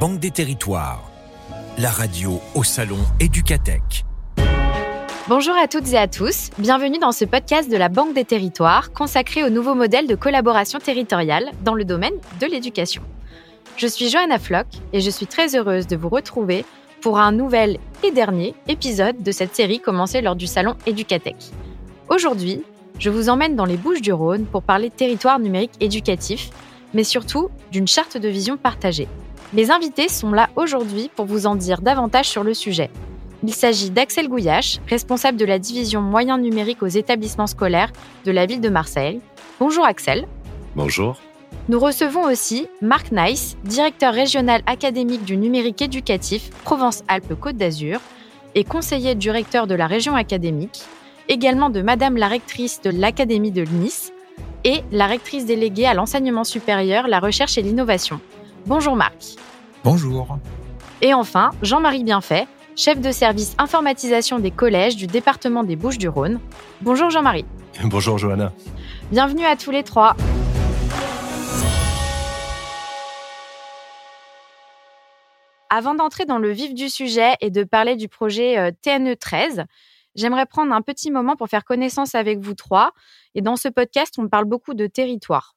Banque des Territoires, la radio au salon Éducatech. Bonjour à toutes et à tous, bienvenue dans ce podcast de la Banque des Territoires consacré au nouveau modèle de collaboration territoriale dans le domaine de l'éducation. Je suis Johanna Flock et je suis très heureuse de vous retrouver pour un nouvel et dernier épisode de cette série commencée lors du salon Éducatech. Aujourd'hui, je vous emmène dans les Bouches du Rhône pour parler de territoire numérique éducatif, mais surtout d'une charte de vision partagée. Mes invités sont là aujourd'hui pour vous en dire davantage sur le sujet. Il s'agit d'Axel Gouillache, responsable de la division moyens numériques aux établissements scolaires de la ville de Marseille. Bonjour Axel. Bonjour. Nous recevons aussi Marc Nice, directeur régional académique du numérique éducatif Provence-Alpes-Côte d'Azur et conseiller du recteur de la région académique, également de Madame la rectrice de l'Académie de Nice et la rectrice déléguée à l'enseignement supérieur, la recherche et l'innovation. Bonjour Marc. Bonjour. Et enfin, Jean-Marie Bienfait, chef de service informatisation des collèges du département des Bouches-du-Rhône. Bonjour Jean-Marie. Bonjour Johanna. Bienvenue à tous les trois. Avant d'entrer dans le vif du sujet et de parler du projet euh, TNE 13, j'aimerais prendre un petit moment pour faire connaissance avec vous trois. Et dans ce podcast, on parle beaucoup de territoire.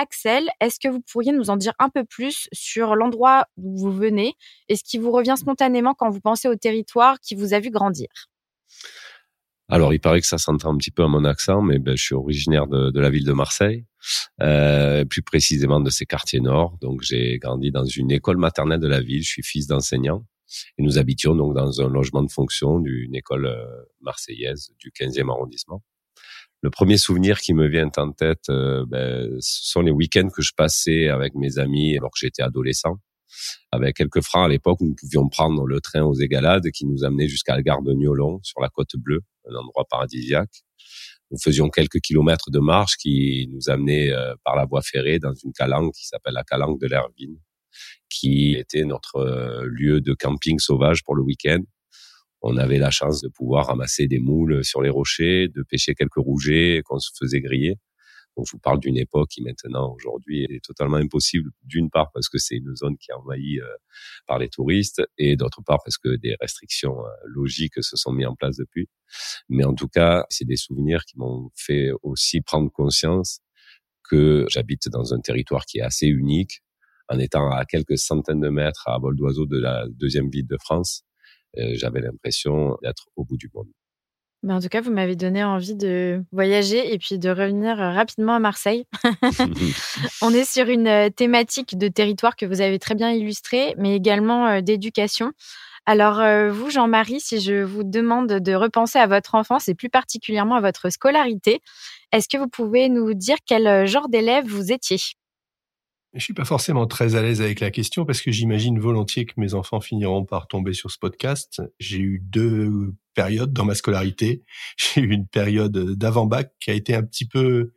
Axel, est-ce que vous pourriez nous en dire un peu plus sur l'endroit où vous venez et ce qui vous revient spontanément quand vous pensez au territoire qui vous a vu grandir? Alors, il paraît que ça s'entend un petit peu à mon accent, mais ben, je suis originaire de, la ville de Marseille, euh, plus précisément de ces quartiers nord. Donc, j'ai grandi dans une école maternelle de la ville. Je suis fils d'enseignant et nous habitions donc dans un logement de fonction d'une école euh, marseillaise du 15e arrondissement. Le premier souvenir qui me vient en tête, euh, ben, ce sont les week-ends que je passais avec mes amis alors que j'étais adolescent avec quelques francs à l'époque nous pouvions prendre le train aux Égalades qui nous amenait jusqu'à la gare de Niolon sur la côte bleue, un endroit paradisiaque. Nous faisions quelques kilomètres de marche qui nous amenait euh, par la voie ferrée dans une calanque qui s'appelle la calanque de l'Hervine, qui était notre euh, lieu de camping sauvage pour le week-end. On avait la chance de pouvoir ramasser des moules sur les rochers, de pêcher quelques rougets qu'on se faisait griller. Donc je vous parle d'une époque qui maintenant aujourd'hui est totalement impossible d'une part parce que c'est une zone qui est envahie euh, par les touristes et d'autre part parce que des restrictions euh, logiques se sont mises en place depuis. Mais en tout cas, c'est des souvenirs qui m'ont fait aussi prendre conscience que j'habite dans un territoire qui est assez unique en étant à quelques centaines de mètres à vol d'oiseau de la deuxième ville de France. Euh, j'avais l'impression d'être au bout du monde. Mais en tout cas, vous m'avez donné envie de voyager et puis de revenir euh, rapidement à Marseille. On est sur une euh, thématique de territoire que vous avez très bien illustrée, mais également d'éducation. Alors, vous, Jean-Marie, si je vous demande de repenser à votre enfance et plus particulièrement à votre scolarité, est-ce que vous pouvez nous dire quel genre d'élève vous étiez? Je suis pas forcément très à l'aise avec la question parce que j'imagine volontiers que mes enfants finiront par tomber sur ce podcast. J'ai eu deux périodes dans ma scolarité. J'ai eu une période d'avant-bac qui a été un petit peu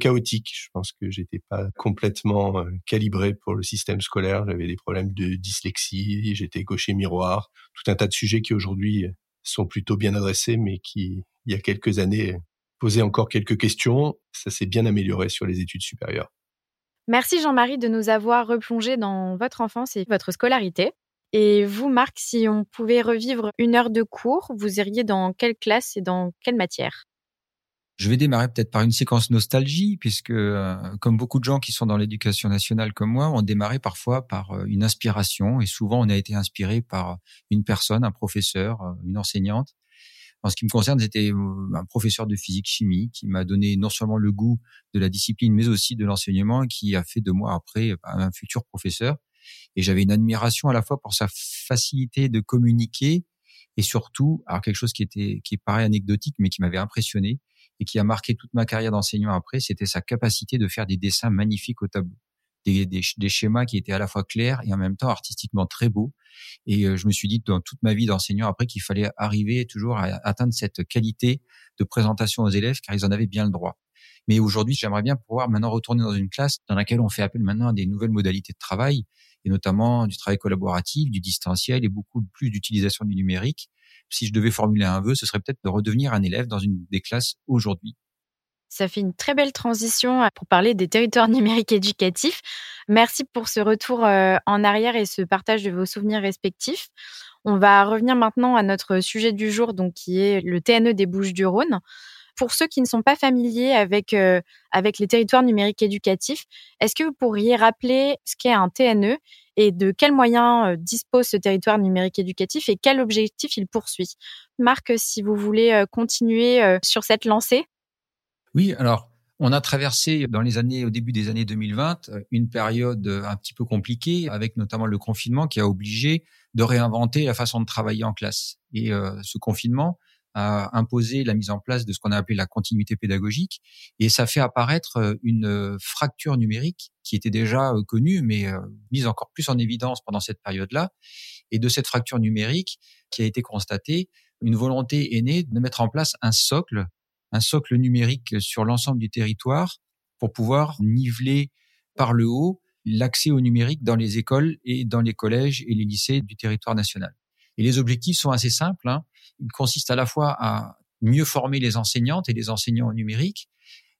chaotique. Je pense que j'étais pas complètement euh, calibré pour le système scolaire. J'avais des problèmes de dyslexie, j'étais gaucher miroir, tout un tas de sujets qui aujourd'hui sont plutôt bien adressés, mais qui, il y a quelques années, posaient encore quelques questions. Ça s'est bien amélioré sur les études supérieures. Merci Jean-Marie de nous avoir replongé dans votre enfance et votre scolarité. Et vous, Marc, si on pouvait revivre une heure de cours, vous iriez dans quelle classe et dans quelle matière? Je vais démarrer peut-être par une séquence nostalgie, puisque euh, comme beaucoup de gens qui sont dans l'éducation nationale comme moi, on démarrait parfois par euh, une inspiration, et souvent on a été inspiré par une personne, un professeur, euh, une enseignante, en ce qui me concerne, c'était euh, un professeur de physique-chimie qui m'a donné non seulement le goût de la discipline, mais aussi de l'enseignement, qui a fait de moi après un futur professeur. Et j'avais une admiration à la fois pour sa facilité de communiquer et surtout, alors quelque chose qui était qui paraît anecdotique, mais qui m'avait impressionné et qui a marqué toute ma carrière d'enseignant après, c'était sa capacité de faire des dessins magnifiques au tableau des, schémas qui étaient à la fois clairs et en même temps artistiquement très beaux. Et euh, je me suis dit dans toute ma vie d'enseignant après qu'il fallait arriver toujours à atteindre cette qualité de présentation aux élèves car ils en avaient bien le droit. Mais aujourd'hui, j'aimerais bien pouvoir maintenant retourner dans une classe dans laquelle on fait appel maintenant à des nouvelles modalités de travail et notamment du travail collaboratif, du distanciel et beaucoup plus d'utilisation du numérique. Si je devais formuler un vœu, ce serait peut-être de redevenir un élève dans une des classes aujourd'hui ça fait une très belle transition euh, pour parler des territoires numériques éducatifs. Merci pour ce retour en arrière et ce partage de vos souvenirs respectifs. On va revenir maintenant à notre sujet du jour, donc qui est le TNE des Bouches-du-Rhône. Pour ceux qui ne sont pas familiers avec avec les territoires numériques éducatifs, est-ce que vous pourriez rappeler ce qu'est un TNE et de quels moyens dispose ce territoire numérique éducatif et quel objectif il poursuit? Marc, si vous voulez continuer sur cette lancée. Oui, alors on a traversé dans les années, au début des années 2020, une période un petit peu compliquée, avec notamment le confinement qui a obligé de réinventer la façon de travailler en classe. Et ce confinement a imposé la mise en place de ce qu'on a appelé la continuité pédagogique. Et ça fait apparaître euh, une euh, fracture numérique qui était déjà euh, connue, mais mise encore plus en évidence pendant cette période-là. Et de cette fracture numérique qui a été constatée, une volonté est née de mettre en place un socle, un socle numérique sur l'ensemble du territoire pour pouvoir niveler par le haut l'accès au numérique dans les écoles et dans les collèges et les lycées du territoire national. Et les objectifs sont assez simples. Hein. Ils consistent à la fois à mieux former les enseignantes et les enseignants au numérique,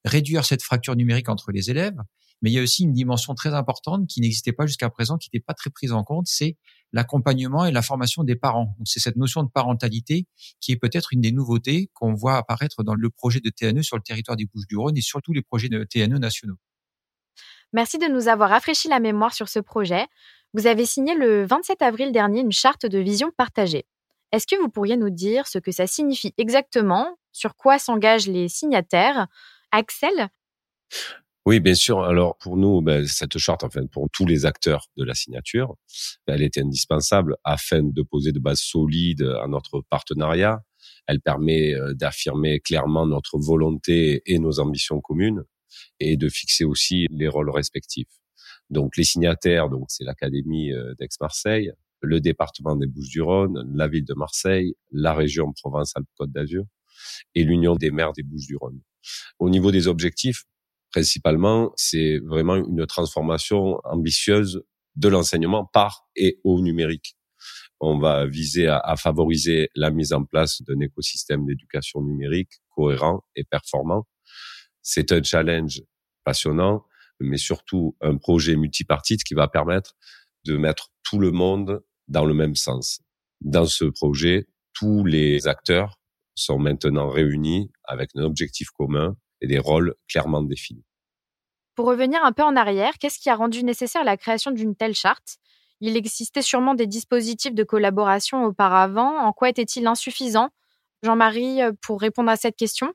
réduire cette fracture numérique entre les élèves, mais il y a aussi une dimension très importante qui n'existait pas jusqu'à présent, qui n'était pas très prise en compte, c'est l'accompagnement et la formation des parents. C'est cette notion de parentalité qui est peut-être une des nouveautés qu'on voit apparaître dans le projet de TNE sur le territoire des Bouches-du-Rhône et surtout les projets de TNE nationaux. Merci de nous avoir rafraîchi la mémoire sur ce projet. Vous avez signé le 27 avril dernier une charte de vision partagée. Est-ce que vous pourriez nous dire ce que ça signifie exactement, sur quoi s'engagent les signataires? Axel? Oui, bien sûr. Alors pour nous, ben, cette charte, enfin pour tous les acteurs de la signature, elle était indispensable afin de poser de bases solides à notre partenariat. Elle permet euh, d'affirmer clairement notre volonté et nos ambitions communes et de fixer aussi les rôles respectifs. Donc les signataires, donc c'est l'Académie euh, d'Aix-Marseille, le département des Bouches-du-Rhône, la ville de Marseille, la région Provence-Alpes-Côte d'Azur et l'Union des maires des Bouches-du-Rhône. Au niveau des objectifs, principalement, c'est vraiment une transformation ambitieuse de l'enseignement par et au numérique. On va viser à, à favoriser la mise en place d'un écosystème d'éducation numérique cohérent et performant. C'est un challenge passionnant mais surtout un projet multipartite qui va permettre de mettre tout le monde dans le même sens. Dans ce projet, tous les acteurs sont maintenant réunis avec un objectif commun et des rôles clairement définis. Pour revenir un peu en arrière, qu'est-ce qui a rendu nécessaire la création d'une telle charte? Il existait sûrement des dispositifs de collaboration auparavant. En quoi était-il insuffisant? Jean-Marie, pour répondre à cette question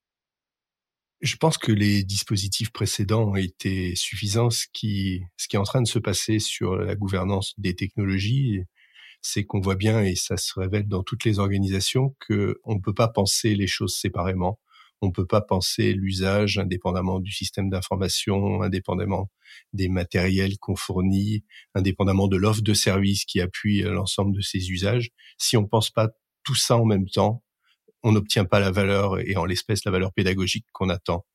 je pense que les dispositifs précédents ont été suffisants. Ce qui, ce qui est en train de se passer sur la gouvernance des technologies, c'est qu'on voit bien, et ça se révèle dans toutes les organisations, que on ne peut pas penser les choses séparément. On ne peut pas penser l'usage indépendamment du système d'information, indépendamment des matériels qu'on fournit, indépendamment de l'offre de service qui appuie l'ensemble de ces usages. Si on pense pas tout ça en même temps, on n'obtient pas la valeur et en l'espèce la valeur pédagogique qu'on attend.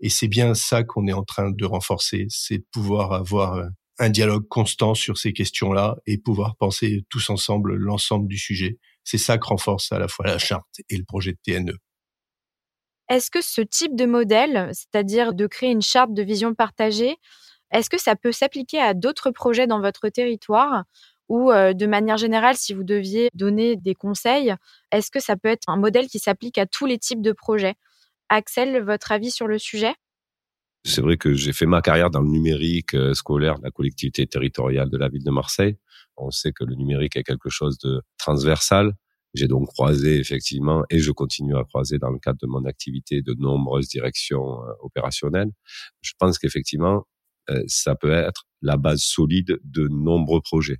Et c'est bien ça qu'on est en train de renforcer, c'est de pouvoir avoir euh, un dialogue constant sur ces questions-là et pouvoir penser tous ensemble l'ensemble du sujet. C'est ça que renforce à la fois la charte et le projet de TNE. Est-ce que ce type de modèle, c'est-à-dire de créer une charte de vision partagée, est-ce que ça peut s'appliquer à d'autres projets dans votre territoire ou de manière générale, si vous deviez donner des conseils, est-ce que ça peut être un modèle qui s'applique à tous les types de projets? Axel, votre avis sur le sujet? C'est vrai que j'ai fait ma carrière dans le numérique scolaire de la collectivité territoriale de la ville de Marseille. On sait que le numérique est quelque chose de transversal. J'ai donc croisé effectivement, et je continue à croiser dans le cadre de mon activité, de nombreuses directions opérationnelles. Je pense qu'effectivement, ça peut être la base solide de nombreux projets.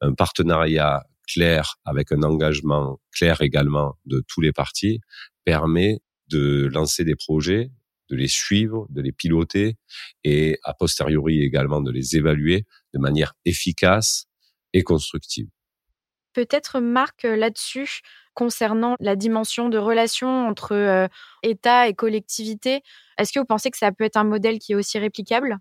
Un partenariat clair avec un engagement clair également de tous les partis permet de lancer des projets, de les suivre, de les piloter et a posteriori également de les évaluer de manière efficace et constructive. Peut-être Marc là-dessus concernant la dimension de relation entre euh, État et collectivité. Est-ce que vous pensez que ça peut être un modèle qui est aussi réplicable?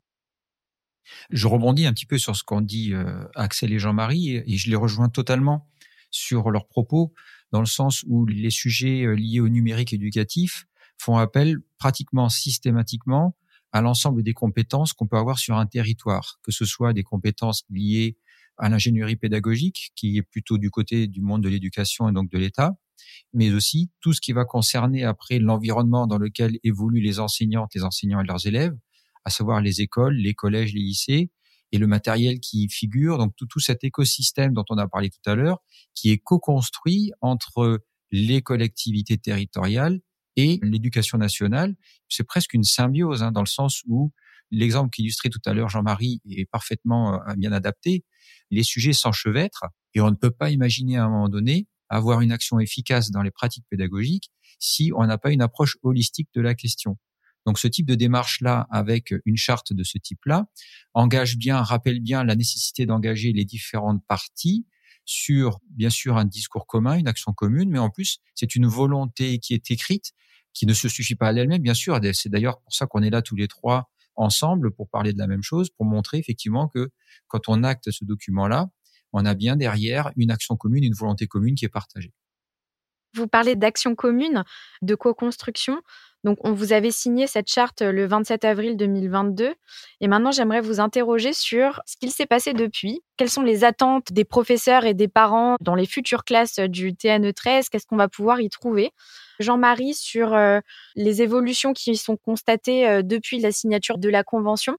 Je rebondis un petit peu sur ce qu'ont dit euh, Axel et Jean-Marie et, je les rejoins totalement sur leurs propos dans le sens où les sujets euh, liés au numérique éducatif font appel pratiquement systématiquement à l'ensemble des compétences qu'on peut avoir sur un territoire, que ce soit des compétences liées à l'ingénierie pédagogique, qui est plutôt du côté du monde de l'éducation et donc de l'État, mais aussi tout ce qui va concerner après l'environnement dans lequel évoluent les enseignantes, les enseignants et leurs élèves, à savoir les écoles, les collèges, les lycées, et le matériel qui figure, donc tout, tout cet écosystème dont on a parlé tout à l'heure, qui est co-construit entre les collectivités territoriales et l'éducation nationale. C'est presque une symbiose, hein, dans le sens où l'exemple qu'illustrait tout à l'heure Jean-Marie est parfaitement euh, bien adapté. Les sujets s'enchevêtrent et on ne peut pas imaginer à un moment donné avoir une action efficace dans les pratiques pédagogiques si on n'a pas une approche holistique de la question. Donc ce type de démarche-là, avec une charte de ce type-là, engage bien, rappelle bien la nécessité d'engager les différentes parties sur, bien sûr, un discours commun, une action commune, mais en plus, c'est une volonté qui est écrite, qui ne se suffit pas à elle-même, bien sûr. C'est d'ailleurs pour ça qu'on est là tous les trois ensemble pour parler de la même chose, pour montrer effectivement que quand on acte ce document-là, on a bien derrière une action commune, une volonté commune qui est partagée. Vous parlez d'action commune, de co-construction. Donc, on vous avait signé cette charte le 27 avril 2022. Et maintenant, j'aimerais vous interroger sur ce qu'il s'est passé depuis. Quelles sont les attentes des professeurs et des parents dans les futures classes du TNE 13 Qu'est-ce qu'on va pouvoir y trouver? Jean-Marie, sur euh, les évolutions qui sont constatées euh, depuis la signature de la convention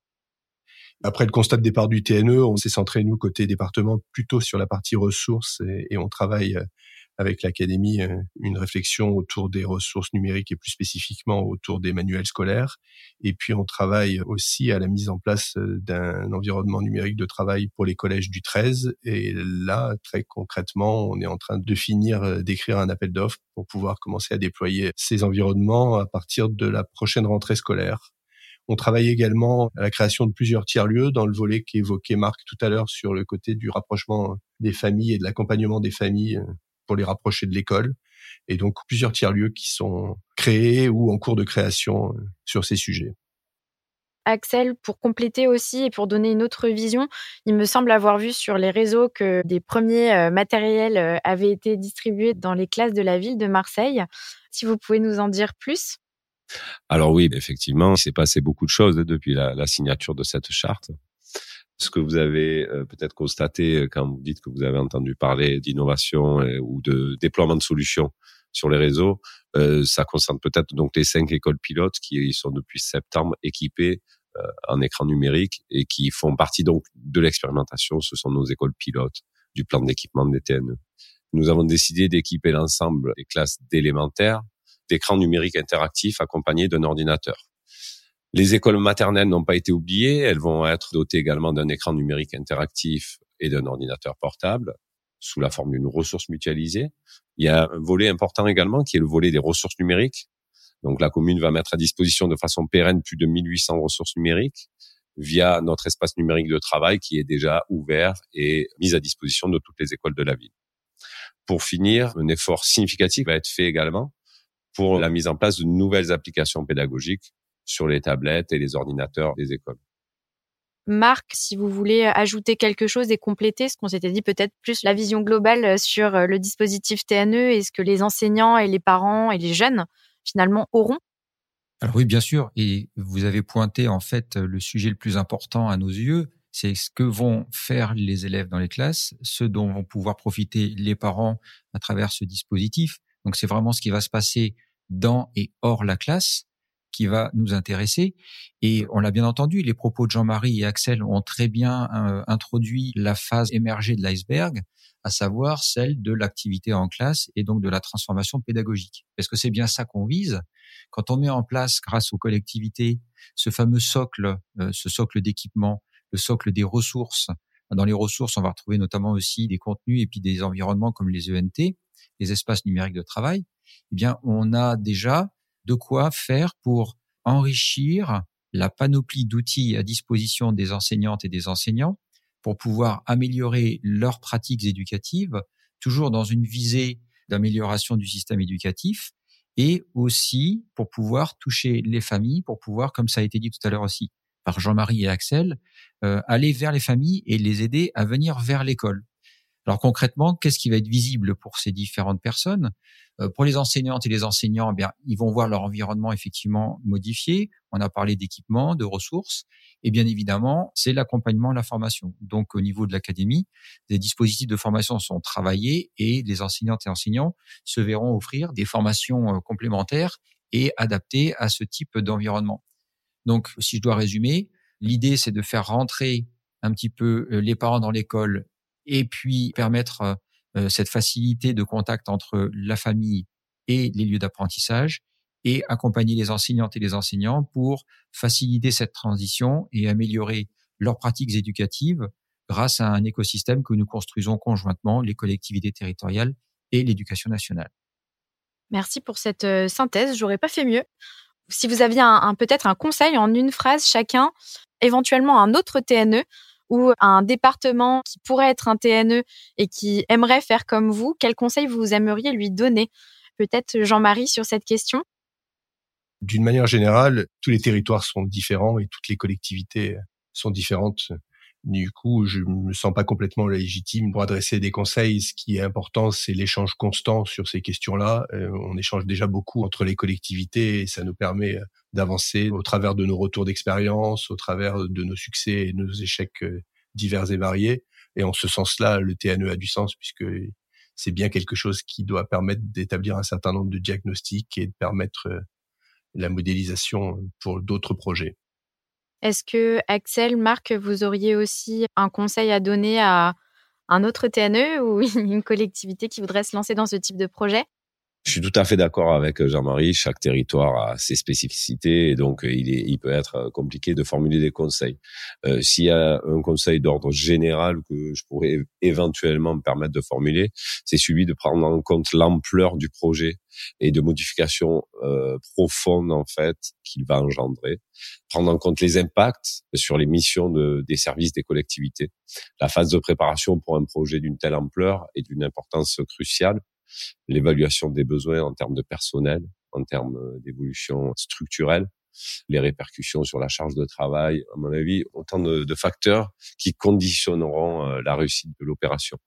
après le constat de départ du TNE, on s'est centré, nous, côté département, plutôt sur la partie ressources et, on travaille euh, avec l'académie euh, une réflexion autour des ressources numériques et plus spécifiquement autour des manuels scolaires. Et puis on travaille aussi à la mise en place euh, d'un environnement numérique de travail pour les collèges du 13. Et là, très concrètement, on est en train de finir euh, d'écrire un appel d'offres pour pouvoir commencer à déployer ces environnements à partir de la prochaine rentrée scolaire. On travaille également à la création de plusieurs tiers-lieux dans le volet qu'évoquait Marc tout à l'heure sur le côté du rapprochement des familles et de l'accompagnement des familles pour les rapprocher de l'école. Et donc plusieurs tiers-lieux qui sont créés ou en cours de création euh, sur ces sujets. Axel, pour compléter aussi et pour donner une autre vision, il me semble avoir vu sur les réseaux que des premiers euh, matériels euh, avaient été distribués dans les classes de la ville de Marseille. Si vous pouvez nous en dire plus. Alors oui, effectivement, il s'est passé beaucoup de choses depuis la, la signature de cette charte ce que vous avez euh, peut-être constaté euh, quand vous dites que vous avez entendu parler d'innovation euh, ou de déploiement de solutions sur les réseaux, ça concerne peut-être donc les cinq écoles pilotes qui sont depuis septembre équipées en écran numérique et qui font partie donc de l'expérimentation. Ce sont nos écoles pilotes du plan d'équipement des TNE. Nous avons décidé d'équiper l'ensemble des classes d'élémentaires d'écrans numériques interactifs accompagnés d'un ordinateur. Les écoles maternelles n'ont pas été oubliées. Elles vont être dotées également d'un écran numérique interactif et d'un ordinateur portable sous la forme d'une ressource mutualisée. Il y a un volet important également qui est le volet des ressources numériques. Donc la commune va mettre à disposition de façon pérenne plus de 1800 ressources numériques via notre espace numérique de travail qui est déjà ouvert et mis à disposition de toutes les écoles de la ville. Pour finir, un effort significatif va être fait également pour la mise en place de nouvelles applications pédagogiques sur les tablettes et les ordinateurs des écoles. Marc, si vous voulez ajouter quelque chose et compléter ce qu'on s'était dit, peut-être plus la vision globale sur euh, le dispositif TNE et ce que les enseignants et les parents et les jeunes finalement auront Alors oui, bien sûr. Et vous avez pointé en fait le sujet le plus important à nos yeux, c'est ce que vont faire les élèves dans les classes, ce dont vont pouvoir profiter les parents à travers ce dispositif. Donc c'est vraiment ce qui va se passer dans et hors la classe qui va nous intéresser. Et on l'a bien entendu, les propos de Jean-Marie et Axel ont très bien euh, introduit la phase émergée de l'iceberg, à savoir celle de l'activité en classe et donc de la transformation pédagogique. Parce que c'est bien ça qu'on vise? Quand on met en place, grâce aux collectivités, ce fameux socle, euh, ce socle d'équipement, le socle des ressources. Dans les ressources, on va retrouver notamment aussi des contenus et puis des environnements comme les ENT, les espaces numériques de travail. Eh bien, on a déjà de quoi faire pour enrichir la panoplie d'outils à disposition des enseignantes et des enseignants pour pouvoir améliorer leurs pratiques éducatives, toujours dans une visée d'amélioration du système éducatif, et aussi pour pouvoir toucher les familles, pour pouvoir, comme ça a été dit tout à l'heure aussi par Jean-Marie et Axel, euh, aller vers les familles et les aider à venir vers l'école. Alors concrètement, qu'est-ce qui va être visible pour ces différentes personnes? Euh, Pour les enseignantes et les enseignants, eh bien, ils vont voir leur environnement effectivement modifié. On a parlé d'équipement, de ressources, et bien évidemment, c'est l'accompagnement, la formation. Donc au niveau de l'académie, des dispositifs de formation sont travaillés et les enseignantes et enseignants se verront offrir des formations euh, complémentaires et adaptées à ce type d'environnement. Donc si je dois résumer, l'idée c'est de faire rentrer un petit peu euh, les parents dans l'école et puis permettre euh, euh, cette facilité de contact entre la famille et les lieux d'apprentissage et accompagner les enseignantes et les enseignants pour faciliter cette transition et améliorer leurs pratiques éducatives grâce à un écosystème que nous construisons conjointement, les collectivités territoriales et l'éducation nationale. Merci pour cette euh, synthèse, j'aurais pas fait mieux. Si vous aviez un peut-être un conseil en une phrase chacun, éventuellement un autre TNE ou un département qui pourrait être un TNE et qui aimerait faire comme vous, quel conseil vous aimeriez lui donner? Peut-être Jean-Marie sur cette question? D'une manière générale, tous les territoires sont différents et toutes les collectivités sont différentes. Du coup, je me sens pas complètement légitime pour adresser des conseils. Ce qui est important, c'est l'échange constant sur ces questions-là. Euh, on échange déjà beaucoup entre les collectivités et ça nous permet euh, d'avancer au travers de nos retours d'expérience, au travers de nos succès et nos échecs euh, divers et variés. Et en ce sens-là, le TNE a du sens puisque c'est bien quelque chose qui doit permettre d'établir un certain nombre de diagnostics et de permettre la modélisation pour d'autres projets. Est-ce que Axel, Marc, vous auriez aussi un conseil à donner à un autre TNE ou une collectivité qui voudrait se lancer dans ce type de projet? Je suis tout à fait d'accord avec Jean-Marie. Chaque territoire a ses spécificités et donc il, est, il peut être compliqué de formuler des conseils. Euh, S'il y a un conseil d'ordre général que je pourrais éventuellement me permettre de formuler, c'est celui de prendre en compte l'ampleur du projet et de modifications euh, profondes en fait qu'il va engendrer. Prendre en compte les impacts sur les missions de, des services des collectivités. La phase de préparation pour un projet d'une telle ampleur est d'une importance cruciale l'évaluation des besoins en termes de personnel, en termes euh, d'évolution structurelle, les répercussions sur la charge de travail, à mon avis, autant de, facteurs qui conditionneront euh, la réussite de l'opération.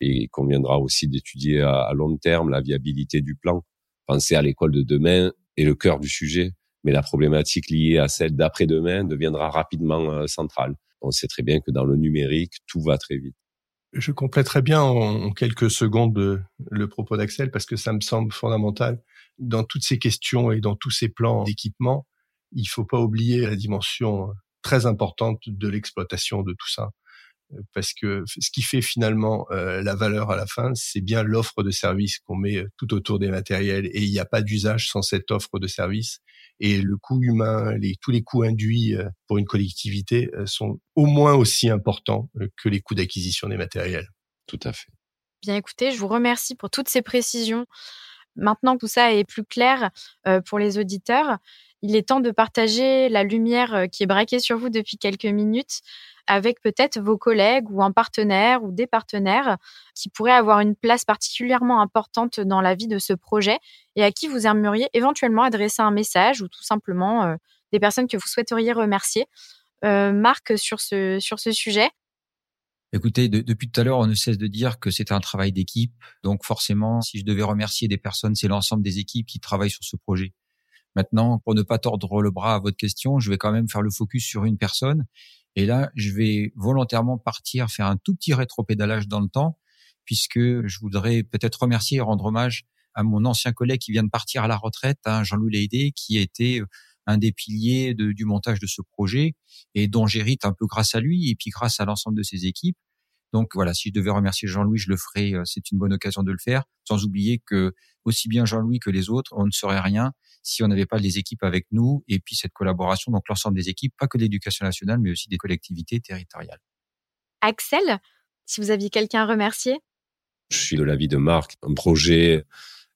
Et il conviendra aussi d'étudier à, à long terme la viabilité du plan. Penser à l'école de demain est le cœur du sujet, mais la problématique liée à celle d'après-demain deviendra rapidement euh, centrale. On sait très bien que dans le numérique, tout va très vite. Je compléterai bien en quelques secondes le propos d'Axel parce que ça me semble fondamental. Dans toutes ces questions et dans tous ces plans d'équipement, il faut pas oublier la dimension très importante de l'exploitation de tout ça parce que ce qui fait finalement euh, la valeur à la fin, c'est bien l'offre de service qu'on met euh, tout autour des matériels et il n'y a pas d'usage sans cette offre de service et le coût humain, les, tous les coûts induits euh, pour une collectivité sont au moins aussi importants que les coûts d'acquisition des matériels. Tout à fait. Bien écoutez, je vous remercie pour toutes ces précisions. Maintenant que tout ça est plus clair pour les auditeurs, il est temps de partager la lumière qui est braquée sur vous depuis quelques minutes avec peut-être vos collègues ou un partenaire ou des partenaires qui pourraient avoir une place particulièrement importante dans la vie de ce projet et à qui vous aimeriez éventuellement adresser un message ou tout simplement euh, des personnes que vous souhaiteriez remercier. Euh, Marc, sur ce, sur ce sujet Écoutez, depuis tout à l'heure, on ne cesse de dire que c'est un travail d'équipe. Donc forcément, si je devais remercier des personnes, c'est l'ensemble des équipes qui travaillent sur ce projet. Maintenant, pour ne pas tordre le bras à votre question, je vais quand même faire le focus sur une personne et là, je vais volontairement partir, faire un tout petit rétropédalage dans le temps, puisque je voudrais peut-être remercier et rendre hommage à mon ancien collègue qui vient de partir à la retraite, hein, Jean-Louis Leydé, qui été euh, un des piliers du montage de ce projet et dont j'hérite un peu grâce à lui et puis grâce à l'ensemble de ses équipes. Donc voilà, si je devais remercier Jean-Louis, je le ferai. Euh, c'est une bonne occasion de le faire, sans oublier que aussi bien Jean-Louis que les autres, on ne serait rien si on n'avait pas les équipes avec nous et puis cette collaboration, donc l'ensemble des équipes, pas que l'éducation nationale, mais aussi des collectivités territoriales. Axel, si vous aviez quelqu'un à remercier Je suis de l'avis de Marc. Un projet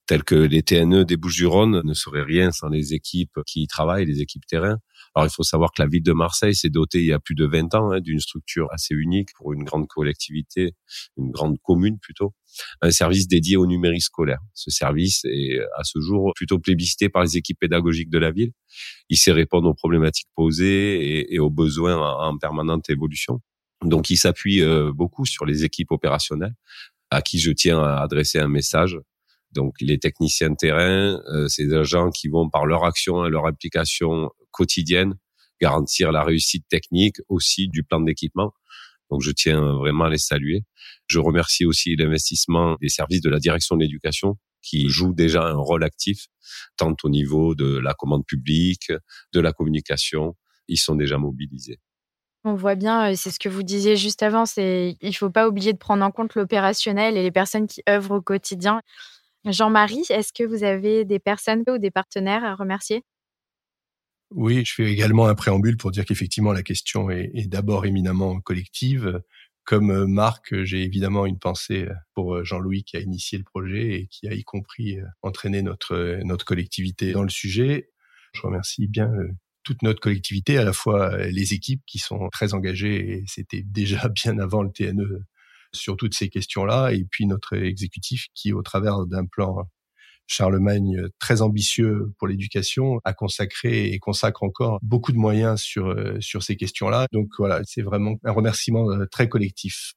tel que les TNE des Bouches-du-Rhône ne serait rien sans les équipes qui y travaillent, les équipes terrain. Alors il faut savoir que la ville de Marseille s'est dotée il y a plus de 20 ans hein, d'une structure assez unique pour une grande collectivité, une grande commune plutôt, un service dédié au numérique scolaire. Ce service est à ce jour plutôt plébiscité par les équipes pédagogiques de la ville. Il sait répondre aux problématiques posées et, aux besoins en permanente évolution. Donc, il s'appuie beaucoup sur les équipes opérationnelles à qui je tiens à adresser un message. Donc, les techniciens de terrain, c'est des gens qui vont par leur action et leur implication quotidienne garantir la réussite technique aussi du plan d'équipement. Donc, je tiens vraiment à les saluer. Je remercie aussi l'investissement des services de la direction de l'éducation qui jouent déjà un rôle actif, tant au niveau de la commande publique, de la communication. Ils sont déjà mobilisés. On voit bien, c'est ce que vous disiez juste avant, c'est il faut pas oublier de prendre en compte l'opérationnel et les personnes qui œuvrent au quotidien. Jean-Marie, est-ce que vous avez des personnes ou des partenaires à remercier? Oui, je fais également un préambule pour dire qu'effectivement la question est, d'abord éminemment collective. Comme Marc, j'ai évidemment une pensée pour Jean-Louis qui a initié le projet et qui a y compris entraîné notre notre collectivité dans le sujet. Je remercie bien toute notre collectivité, à la fois les équipes qui sont très engagées, et c'était déjà bien avant le TNE sur toutes ces questions-là, et puis notre exécutif qui, au travers d'un plan Charlemagne très ambitieux pour l'éducation, a consacré et consacre encore beaucoup de moyens sur sur ces questions-là. Donc voilà, c'est vraiment un remerciement très collectif.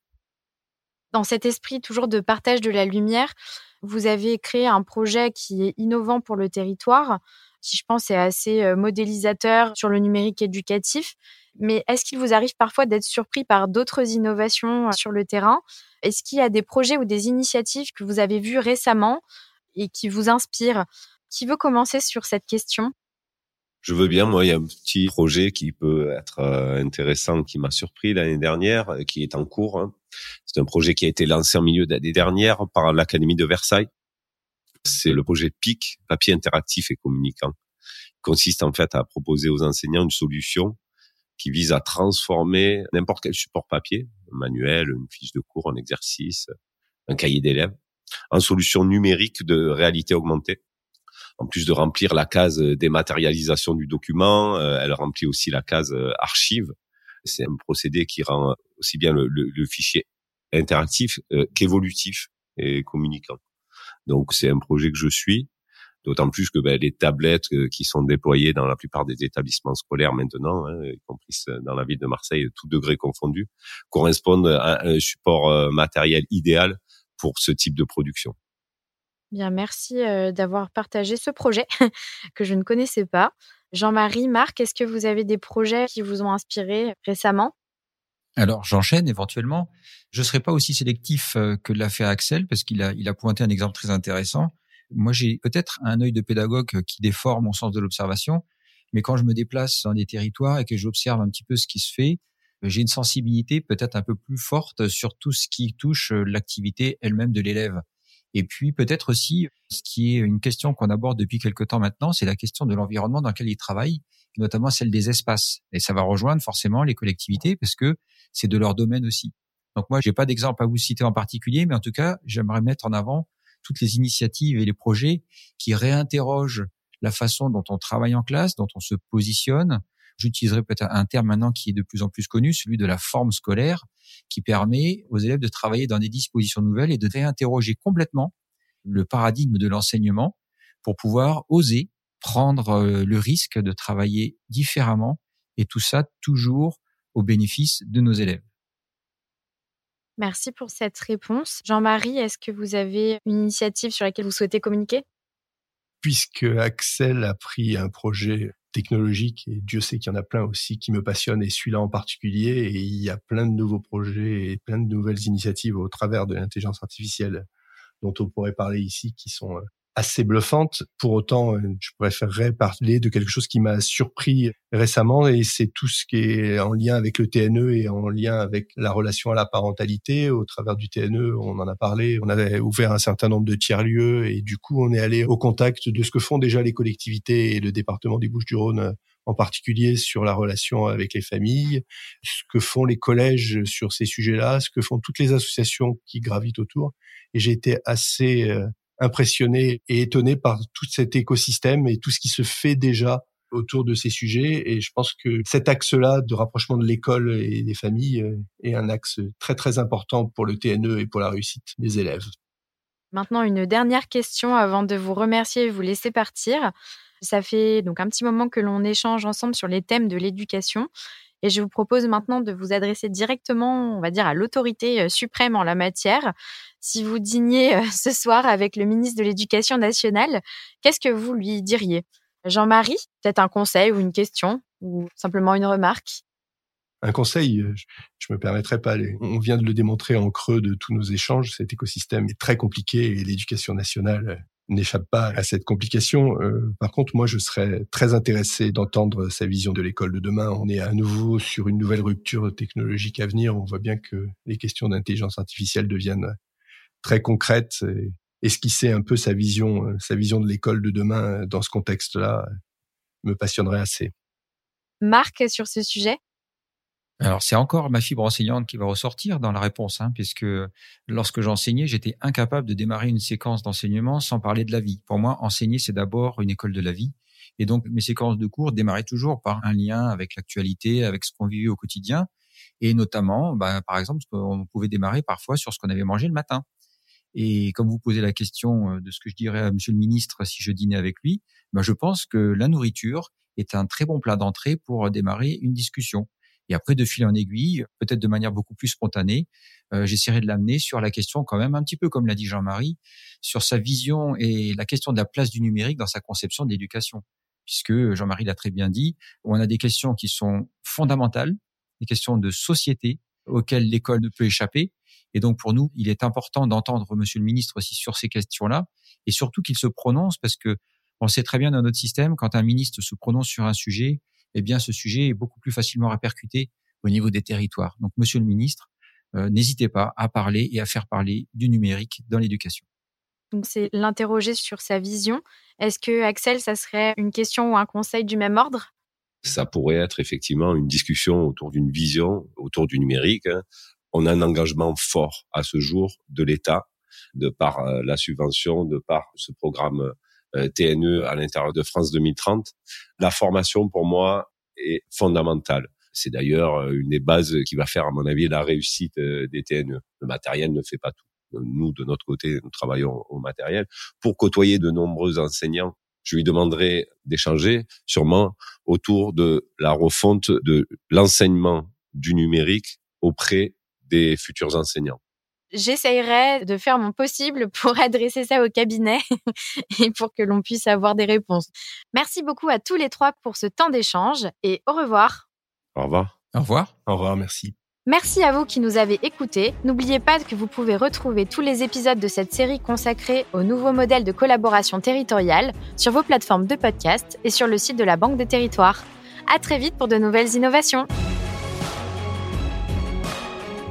Dans cet esprit toujours de partage de la lumière, vous avez créé un projet qui est innovant pour le territoire qui je pense est assez modélisateur sur le numérique éducatif. Mais est-ce qu'il vous arrive parfois d'être surpris par d'autres innovations sur le terrain? Est-ce qu'il y a des projets ou des initiatives que vous avez vues récemment et qui vous inspirent Qui veut commencer sur cette question? Je veux bien. Moi, il y a un petit projet qui peut être intéressant, qui m'a surpris l'année dernière, qui est en cours. Hein. C'est un projet qui a été lancé en milieu d'année dernière par l'Académie de Versailles c'est le projet PIC, papier interactif et communicant. Il consiste en fait à proposer aux enseignants une solution qui vise à transformer n'importe quel support papier, un manuel, une fiche de cours, un exercice, un cahier d'élèves, en solution numérique de réalité augmentée. En plus de remplir la case dématérialisation du document, euh, elle remplit aussi la case euh, archive. C'est un procédé qui rend aussi bien le, fichier interactif euh, qu'évolutif et communicant. Donc c'est un projet que je suis, d'autant plus que ben, les tablettes euh, qui sont déployées dans la plupart des établissements scolaires maintenant, hein, y compris dans la ville de Marseille, tout degré confondu, correspondent à un support euh, matériel idéal pour ce type de production. Bien, merci euh, d'avoir partagé ce projet que je ne connaissais pas. Jean-Marie, Marc, est-ce que vous avez des projets qui vous ont inspiré récemment? Alors j'enchaîne éventuellement. Je ne serai pas aussi sélectif euh, que l'a fait Axel parce qu'il a, il a pointé un exemple très intéressant. Moi j'ai peut-être un œil de pédagogue qui déforme mon sens de l'observation, mais quand je me déplace dans des territoires et que j'observe un petit peu ce qui se fait, j'ai une sensibilité peut-être un peu plus forte sur tout ce qui touche euh, l'activité elle-même de l'élève. Et puis peut-être aussi, ce qui est une question qu'on aborde depuis quelque temps maintenant, c'est la question de l'environnement dans lequel il travaille, notamment celle des espaces. Et ça va rejoindre forcément les collectivités parce que c'est de leur domaine aussi. Donc moi, j'ai pas d'exemple à vous citer en particulier, mais en tout cas, j'aimerais mettre en avant toutes les initiatives et les projets qui réinterrogent la façon dont on travaille en classe, dont on se positionne. J'utiliserai peut-être un terme maintenant qui est de plus en plus connu, celui de la forme scolaire, qui permet aux élèves de travailler dans des dispositions nouvelles et de réinterroger complètement le paradigme de l'enseignement pour pouvoir oser prendre euh, le risque de travailler différemment et tout ça toujours au bénéfice de nos élèves. Merci pour cette réponse. Jean-Marie, est-ce que vous avez une initiative sur laquelle vous souhaitez communiquer? Puisque Axel a pris un projet technologique, et Dieu sait qu'il y en a plein aussi qui me passionnent, et celui-là en particulier, et il y a plein de nouveaux projets et plein de nouvelles initiatives au travers de l'intelligence artificielle dont on pourrait parler ici, qui sont euh, assez bluffante. Pour autant, euh, je préférerais parler de quelque chose qui m'a surpris récemment et c'est tout ce qui est en lien avec le TNE et en lien avec la relation à la parentalité. Au travers du TNE, on en a parlé, on avait ouvert un certain nombre de tiers-lieux et du coup, on est allé au contact de ce que font déjà les collectivités et le département des Bouches-du-Rhône en particulier sur la relation avec les familles, ce que font les collèges sur ces sujets-là, ce que font toutes les associations qui gravitent autour. Et j'ai été assez euh, impressionné et étonné par tout cet écosystème et tout ce qui se fait déjà autour de ces sujets. Et je pense que cet axe-là de rapprochement de l'école et des familles euh, est un axe très très important pour le TNE et pour la réussite des élèves. Maintenant, une dernière question avant de vous remercier et vous laisser partir. Ça fait donc un petit moment que l'on échange ensemble sur les thèmes de l'éducation. Et je vous propose maintenant de vous adresser directement, on va dire, à l'autorité euh, suprême en la matière. Si vous dîniez euh, ce soir avec le ministre de l'Éducation nationale, qu'est-ce que vous lui diriez? Jean-Marie, peut-être un conseil ou une question ou simplement une remarque? Un conseil, euh, je me permettrai pas. On vient de le démontrer en creux de tous nos échanges. Cet écosystème est très compliqué et l'éducation nationale n'échappe pas à cette complication. Euh, par contre, moi, je serais très intéressé d'entendre sa vision de l'école de demain. On est à nouveau sur une nouvelle rupture technologique à venir. On voit bien que les questions d'intelligence artificielle deviennent très concrètes. Esquisser un peu sa vision, euh, sa vision de l'école de demain dans ce contexte-là me passionnerait assez. Marc, sur ce sujet? Alors c'est encore ma fibre enseignante qui va ressortir dans la réponse, hein, puisque lorsque j'enseignais, j'étais incapable de démarrer une séquence d'enseignement sans parler de la vie. Pour moi, enseigner, c'est d'abord une école de la vie. Et donc mes séquences de cours démarraient toujours par un lien avec l'actualité, avec ce qu'on vivait au quotidien. Et notamment, bah, par exemple, on pouvait démarrer parfois sur ce qu'on avait mangé le matin. Et comme vous posez la question euh, de ce que je dirais à Monsieur le Ministre si je dînais avec lui, bah, je pense que la nourriture est un très bon plat d'entrée pour démarrer une discussion. Et après, de fil en aiguille, peut-être de manière beaucoup plus spontanée, euh, j'essaierai de l'amener sur la question quand même, un petit peu comme l'a dit Jean-Marie, sur sa vision et la question de la place du numérique dans sa conception de l'éducation. Puisque Jean-Marie l'a très bien dit, on a des questions qui sont fondamentales, des questions de société auxquelles l'école ne peut échapper. Et donc pour nous, il est important d'entendre Monsieur le Ministre aussi sur ces questions-là, et surtout qu'il se prononce parce que on sait très bien dans notre système, quand un ministre se prononce sur un sujet, eh bien, ce sujet est beaucoup plus facilement répercuté au niveau des territoires. Donc, Monsieur le Ministre, euh, n'hésitez pas à parler et à faire parler du numérique dans l'éducation. Donc, c'est l'interroger sur sa vision. Est-ce que, Axel, ça serait une question ou un conseil du même ordre? Ça pourrait être effectivement une discussion autour d'une vision, autour du numérique. Hein. On a un engagement fort à ce jour de l'État, de par euh, la subvention, de par ce programme TNE à l'intérieur de France 2030. La formation, pour moi, est fondamentale. C'est d'ailleurs euh, une des bases qui va faire, à mon avis, la réussite euh, des TNE. Le matériel ne fait pas tout. Nous, de notre côté, nous travaillons au matériel. Pour côtoyer de nombreux enseignants, je lui demanderai d'échanger sûrement autour de la refonte de l'enseignement du numérique auprès des futurs enseignants j'essayerai de faire mon possible pour adresser ça au cabinet et pour que l'on puisse avoir des réponses. Merci beaucoup à tous les trois pour ce temps d'échange et au revoir. Au revoir. Au revoir. Au revoir, merci. Merci à vous qui nous avez écoutés. N'oubliez pas que vous pouvez retrouver tous les épisodes de cette série consacrée au nouveau modèle de collaboration territoriale sur vos plateformes de podcast et sur le site de la Banque des Territoires. À très vite pour de nouvelles innovations.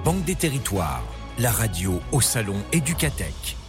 Banque des Territoires la radio au salon Éducatech.